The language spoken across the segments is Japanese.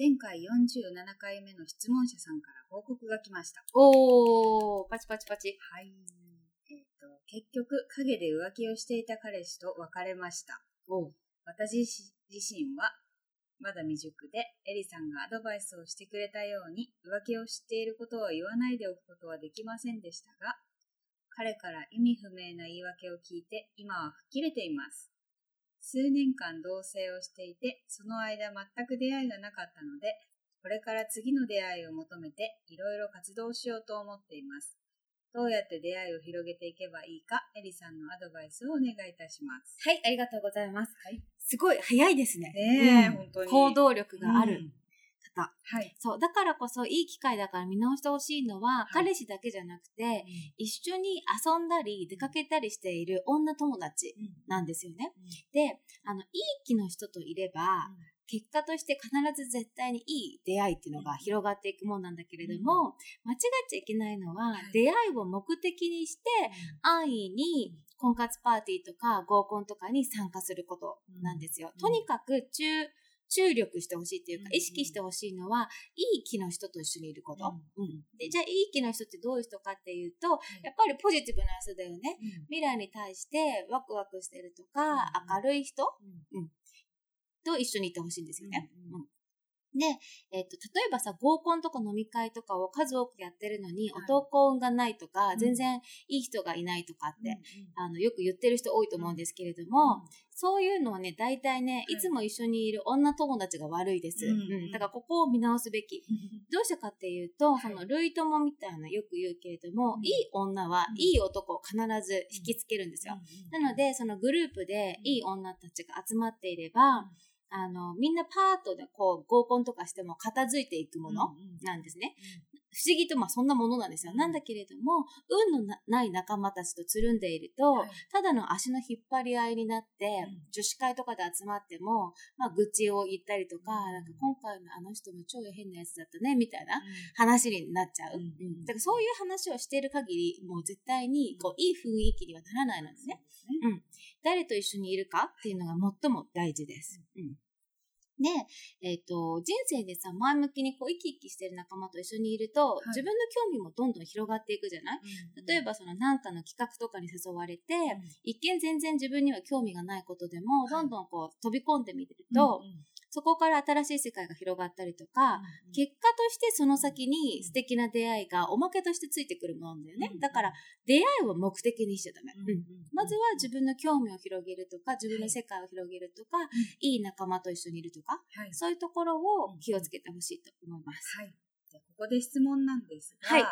前回47回目の質問者さんから報告が来ました。おー、パチパチパチ。はい。えっ、と、結局、陰で浮気をしていた彼氏と別れました。お私自身は、まだ未熟で、エリさんがアドバイスをしてくれたように、浮気を知っていることを言わないでおくことはできませんでしたが、彼から意味不明な言い訳を聞いて、今は吹っ切れています。数年間同棲をしていて、その間全く出会いがなかったので、これから次の出会いを求めて、いろいろ活動しようと思っています。どうやって出会いを広げていけばいいか、エリさんのアドバイスをお願いいたします。はい、ありがとうございます。はい。すごい早いですね。ねえ、うん本当に。行動力があるうん方。はい。そう、だからこそいい機会だから見直してほしいのは、い。彼氏だけじゃなくて、一緒に遊んだり出かけたりしている女友達なんですよね。で、あの、いい気の人といれば、結果として必ず絶対にいい出会いっていうのが広がっていくもんなんだけれども、間違っちゃいけないのは、はい。出会いを目的にして、安易に婚活パーティーとか合コンとかに参加することなんですよ。うん。とにかく注、注力してほしいっていうか、うん意識してほしいのは、いい気の人と一緒にいること。でじゃあ、いい気の人ってどういう人かっていうと、やっぱりポジティブな人だよね。未来に対してワクワクしてるとか、うん明るい人と一緒にいてほしいんですよね。うん。うんで、えっと、例えばさ、合コンとか飲み会とかを数多くやってるのに、はい。男運がないとか、うん。全然いい人がいないとかって、うんあの、よく言ってる人多いと思うんですけれども、うん。そういうのはね、大体ね、はい。いつも一緒にいる女友達が悪いです。うんうんだからここを見直すべき。どうしてかっていうと、はい。その、類友みたいなよく言うけれども、うん。いい女はうん。いい男を必ず引きつけるんですよ。なので、そのグループでいい女たちが集まっていれば、あの、みんなパートでこう合コンとかしても片付いていくものなんですね。不思議とまあそんなものなんですよ。うん。なんだけれども、運のなない仲間たちとつるんでいると、はい。ただの足の引っ張り合いになって、うん。女子会とかで集まっても、まあ愚痴を言ったりとか、うん。なんか今回のあの人も超変なやつだったね、みたいな話になっちゃう。うん。うん。だからそういう話をしている限り、もう絶対にこういい雰囲気にはならないのですね。誰と一緒にいるかっていうのが最も大事です。うんで、えっ、と、人生でさ、前向きにこう生き生きしてる仲間と一緒にいると、い。自分の興味もどんどん広がっていくじゃない？例えばその何かの企画とかに誘われて、一見全然自分には興味がないことでも、はい。どんどんこう飛び込んでみると、そこから新しい世界が広がったりとか、結果としてその先に素敵な出会いがおまけとしてついてくるものだよね。うんだから、出会いを目的にしちゃダメ。うんまずは自分の興味を広げるとか、自分の世界を広げるとか、いい仲間と一緒にいるとか、はい。そういうところを気をつけてほしいと思います。はい。じゃあここで質問なんですが、はい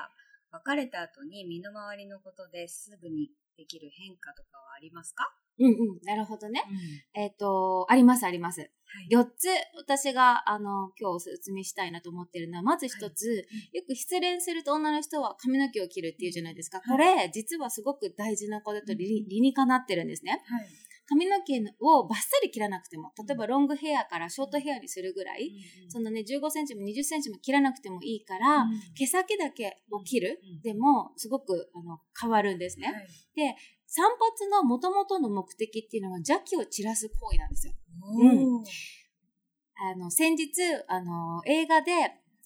別れた後に身の回りのことですぐにできる変化とかはありますか？うんうん。なるほどね。えっ、と、ありますあります。はい4つ私が、あの、今日お説明したいなと思ってるのは、まず1つ、よく失恋すると女の人は髪の毛を切るっていうじゃないですか。これ、実はすごく大事なことと理理にかなってるんですね。はい。髪の毛をバッサリ切らなくても、例えばロングヘアからショートヘアにするぐらい、そのね、15センチも20センチも切らなくてもいいから、毛先だけを切る、うんでも、すごくあの変わるんですね。はい散髪の元々の目的っていうのは邪気を散らす行為なんですよ。おーあの、先日、あの、映画で、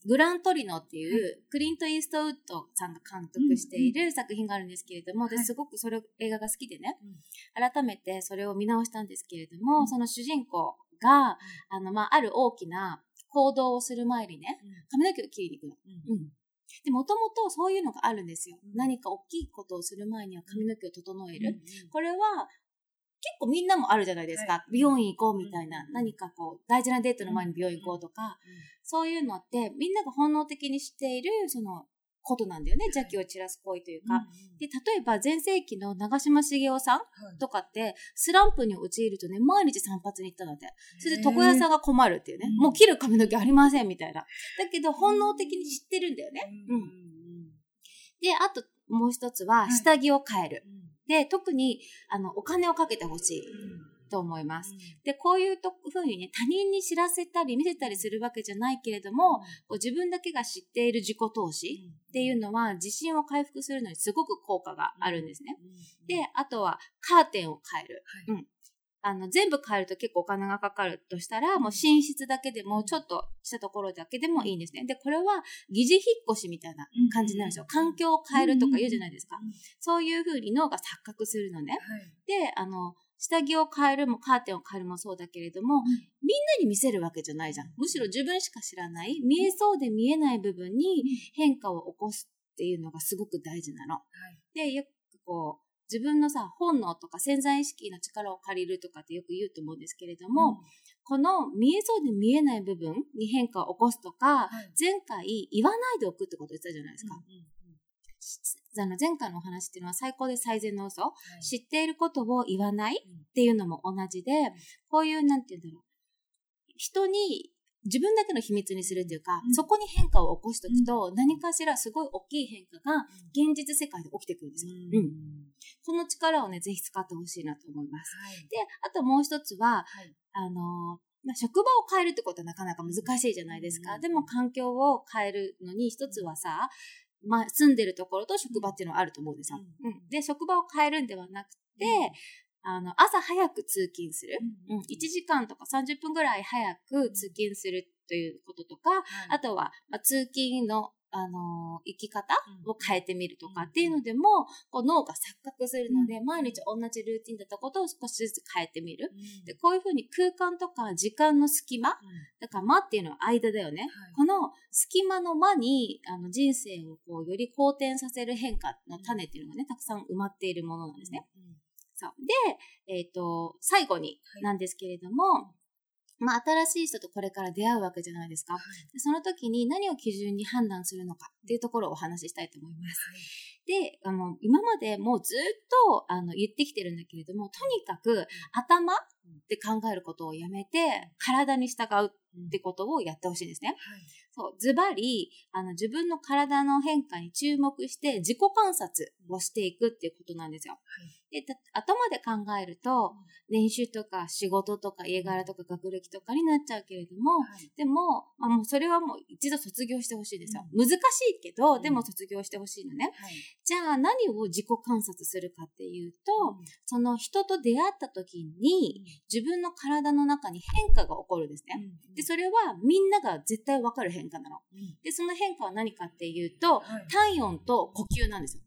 グラントリノっていう、クリント・イーストウッドさんが監督している作品があるんですけれども、はい。ですごくそれ映画が好きでね、うん。改めてそれを見直したんですけれども、その主人公が、あの、まあ、ある大きな行動をする前にね、髪の毛を切りに行くの。うんで、もともとそういうのがあるんですよ。うん何か大きいことをする前には髪の毛を整えうんる。これは、結構みんなもあるじゃないですか。はい美容院行こうみたいな。うん何かこう、大事なデートの前に美容院行こうとか、そういうのって、みんなが本能的に知っている、その、ことなんだよね。邪気を散らす行為というか。で、例えば前世紀の長嶋茂雄さんとかって、スランプに陥るとね、毎日散髪に行ったので。それで床屋さんが困るっていうね。うんもう切る髪の毛ありませんみたいな。だけど本能的に知ってるんだよね。うん。で、あともう一つは、はい下着を変える。で、特に、あの、お金をかけてほしいと思います。で、こういうとふうにね、他人に知らせたり見せたりするわけじゃないけれども、こう自分だけが知っている自己投資っていうのは、自信を回復するのにすごく効果があるんですね。で、あとは、カーテンを変える。はいうん。あの、全部変えると結構お金がかかるとしたら、もう寝室だけでも、ちょっとしたところだけでもいいんですね。で、これは疑似引っ越しみたいな感じになるんですよ。環境を変えるとか言うじゃないですか。そういう風に脳が錯覚するのね。で、あの、下着を変えるもカーテンを変えるもそうだけれども、みんなに見せるわけじゃないじゃん。むしろ自分しか知らない、見えそうで見えない部分に変化を起こすっていうのがすごく大事なの。で、よくこう、自分のさ、本能とか潜在意識の力を借りるとかってよく言うと思うんですけれども、この見えそうで見えない部分に変化を起こすとか、前回言わないでおくってこと言ってたじゃないですか。あの前回のお話っていうのは最高で最善の嘘、知っていることを言わないっていうのも同じで、こういう、なんて言うんだろう。人に自分だけの秘密にするというか、うん。そこに変化を起こしておくと、何かしらすごい大きい変化が現実世界で起きてくるんですよ。うん。この力をね、ぜひ使ってほしいなと思います。で、あともう一つは、はい。あのまあ、職場を変えるってことはなかなか難しいじゃないですか。うん。でも環境を変えるのに一つはさ、まあ、住んでるところと職場っていうのはあると思うんですよ。ううん。で、職場を変えるんではなくて、あの、朝早く通勤する。うん、1時間とか30分ぐらい早く通勤するということとか、あとは、まあ、通勤の、あのー生き方を変えてみるとかっていうのでも、こう脳が錯覚するので、毎日同じルーティンだったことを少しずつ変えてみる。で、こういうふうに空間とか時間の隙間、だから間っていうのは間だよね。この隙間の間にあの人生をこうより好転させる変化の種っていうのがね、たくさん埋まっているものなんですね。そう。で、えっ、と、最後にはいなんですけれども、まあ、新しい人とこれから出会うわけじゃないですか。でその時に何を基準に判断するのかっていうところをお話ししたいと思います。で、あの、今までもうずっと、あの、言ってきてるんだけれども、とにかく頭で考えることをやめて、体に従うってことをやってほしいんですね。そう、ズバリ、あの、自分の体の変化に注目して、自己観察をしていくっていうことなんですよ。で、た頭で考えると、練習とか仕事とか家柄とか学歴とかになっちゃうけれども、でも、まあ、もうそれはもう一度卒業してほしいですよ。難しいけど、でも卒業してほしいのね。じゃあ何を自己観察するかっていうと、その人と出会った時に自分の体の中に変化が起こるんですね。で、それはみんなが絶対わかる変化なの。で、その変化は何かっていうと、体温と呼吸なんですよ。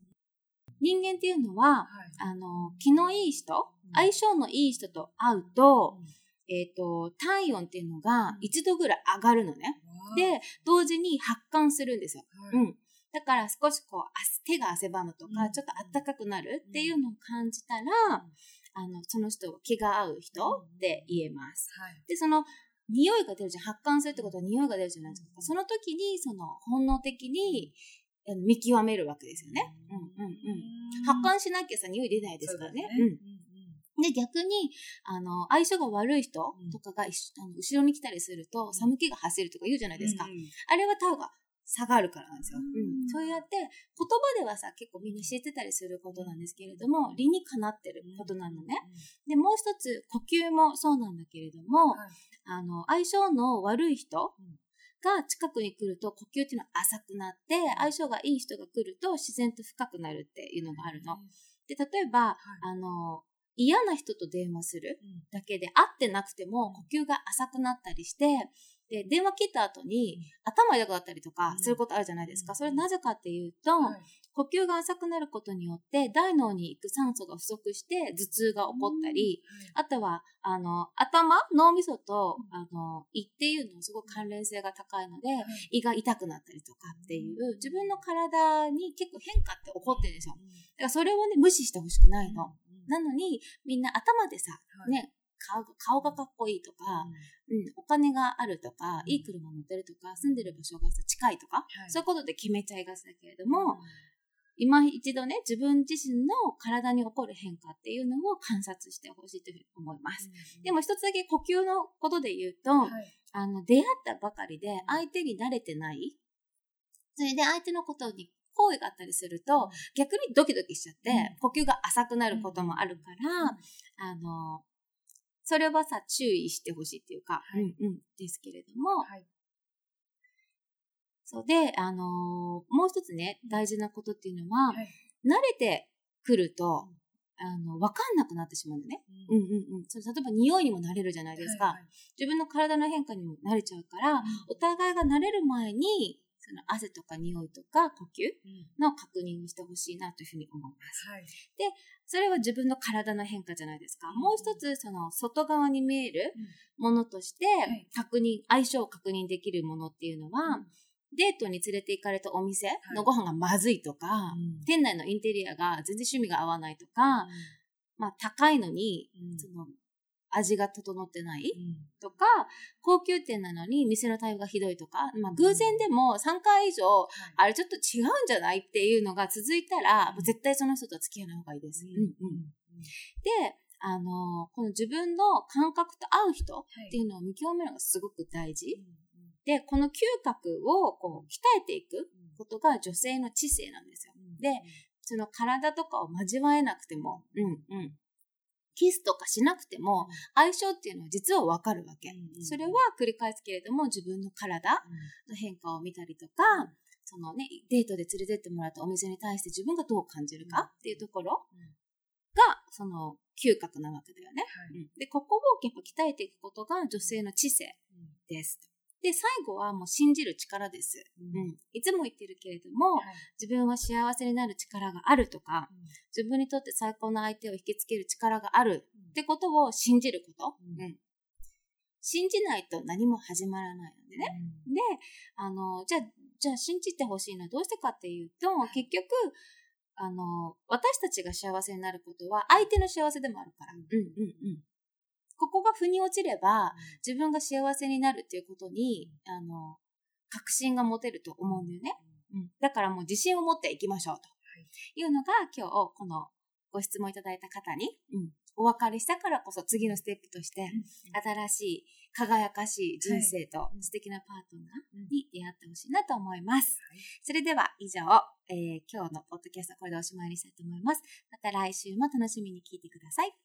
人間っていうのは、あの、気のいい人、相性のいい人と会うと、えっ、と、体温っていうのが1度ぐらい上がるのね。で、同時に発汗するんですよ。うん。だから少しこう、汗手が汗ばむとか、うんちょっと暖かくなるっていうのを感じたら、あの、その人は気が合う人って言えます。で、その、匂いが出るじゃん。発汗するってことは匂いが出るじゃないですか。その時に、その、本能的に、見極めるわけですよね。うんうんうん。発汗しなきゃさ、匂い出ないですからね。うん。で、逆に、あの、相性が悪い人とかが、一緒あの後ろに来たりすると、寒気が走るとか言うじゃないですか。あれはタオが下がるからなんですよ。うん。そうやって、言葉ではさ、結構みんな知ってたりすることなんですけれども、理にかなってることなのね。で、もう一つ、呼吸もそうなんだけれども、はい。あの、相性の悪い人うん。が近くに来ると呼吸っていうのは浅くなって、相性がいい人が来ると自然と深くなるっていうのがあるの。で、例えば、あの、嫌な人と電話するだけで会ってなくても呼吸が浅くなったりして、で、電話切った後に頭痛くなったりとかすることあるじゃないですか。それなぜかっていうと、はい。呼吸が浅くなることによって大脳に行く酸素が不足して頭痛が起こったり、あとは、あの、頭、脳みそと、あの、胃っていうのはすごく関連性が高いので、胃が痛くなったりとかっていう、自分の体に結構変化って起こってるんですよ。だからそれをね、無視してほしくないの。なのに、みんな頭でさ、はい。ね、顔が顔がかっこいいとか、うん、お金があるとか、いい車乗ってるとか、住んでる場所がさ近いとか、はい。そういうことで決めちゃいがちだけれども、今一度ね、自分自身の体に起こる変化っていうのを観察してほしいというふうに思います。でも一つだけ呼吸のことで言うと、はい。あの、出会ったばかりで相手に慣れてない。それで相手のことに好意があったりすると、逆にドキドキしちゃって、うん。呼吸が浅くなることもあるから、あの、それはさ、注意してほしいっていうか、はい。うんうん、ですけれども、はい。そうで、あのーもう一つね、大事なことっていうのは、はい。慣れてくると、あの、わかんなくなってしまうのね。うん。うんうん。例えば匂いにも慣れるじゃないですか。はいはい。自分の体の変化にも慣れちゃうから、お互いが慣れる前に、その汗とか匂いとか呼吸の確認をしてほしいなというふうに思います。はい。それは自分の体の変化じゃないですか。もう一つ、その外側に見えるものとしてい確認、相性を確認できるものっていうのは、デートに連れて行かれたお店のご飯がまずいとか、店内のインテリアが全然趣味が合わないとか、まあ高いのに、その味が整ってない？とか、高級店なのに店の対応がひどいとか、まあ偶然でも3回以上、あれちょっと違うんじゃないっていうのが続いたら、もう絶対その人とは付き合わない方がいいです。うん。うんで、あのこの自分の感覚と合う人っていうのを見極めるのがすごく大事。で、この嗅覚をこう鍛えていくことが女性の知性なんですよ。で、その体とかを交わえなくても、うんうん。キスとかしなくても、相性っていうのは実はわかるわけ。それは繰り返すけれども、自分の体の変化を見たりとか、そのね、デートで連れてってもらったお店に対して自分がどう感じるかっていうところが、その嗅覚なわけだよね。うん。で、ここをやっぱ鍛えていくことが女性の知性です。で、最後はもう信じる力です。うん。いつも言ってるけれども、自分は幸せになる力があるとか、自分にとって最高の相手を引きつける力があるってことを信じること。うんうん信じないと何も始まらないのでね。で、あの、じゃあ、じゃあ信じてほしいのはどうしてかっていうと、結局、あの、私たちが幸せになることは相手の幸せでもあるから。うんうんうん。ここが腑に落ちれば、自分が幸せになるっていうことに、あの、確信が持てると思うんだよね。うん。だからもう自信を持っていきましょうと。いうのが今日このご質問いただいた方に、うん、お別れしたからこそ次のステップとして、新しい輝かしい人生と素敵なパートナーに出会ってほしいなと思います。それでは以上、えー今日のポッドキャストはこれでおしまいにしたいと思います。また来週も楽しみに聞いてください。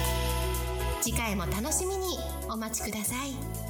次回も楽しみにお待ちください。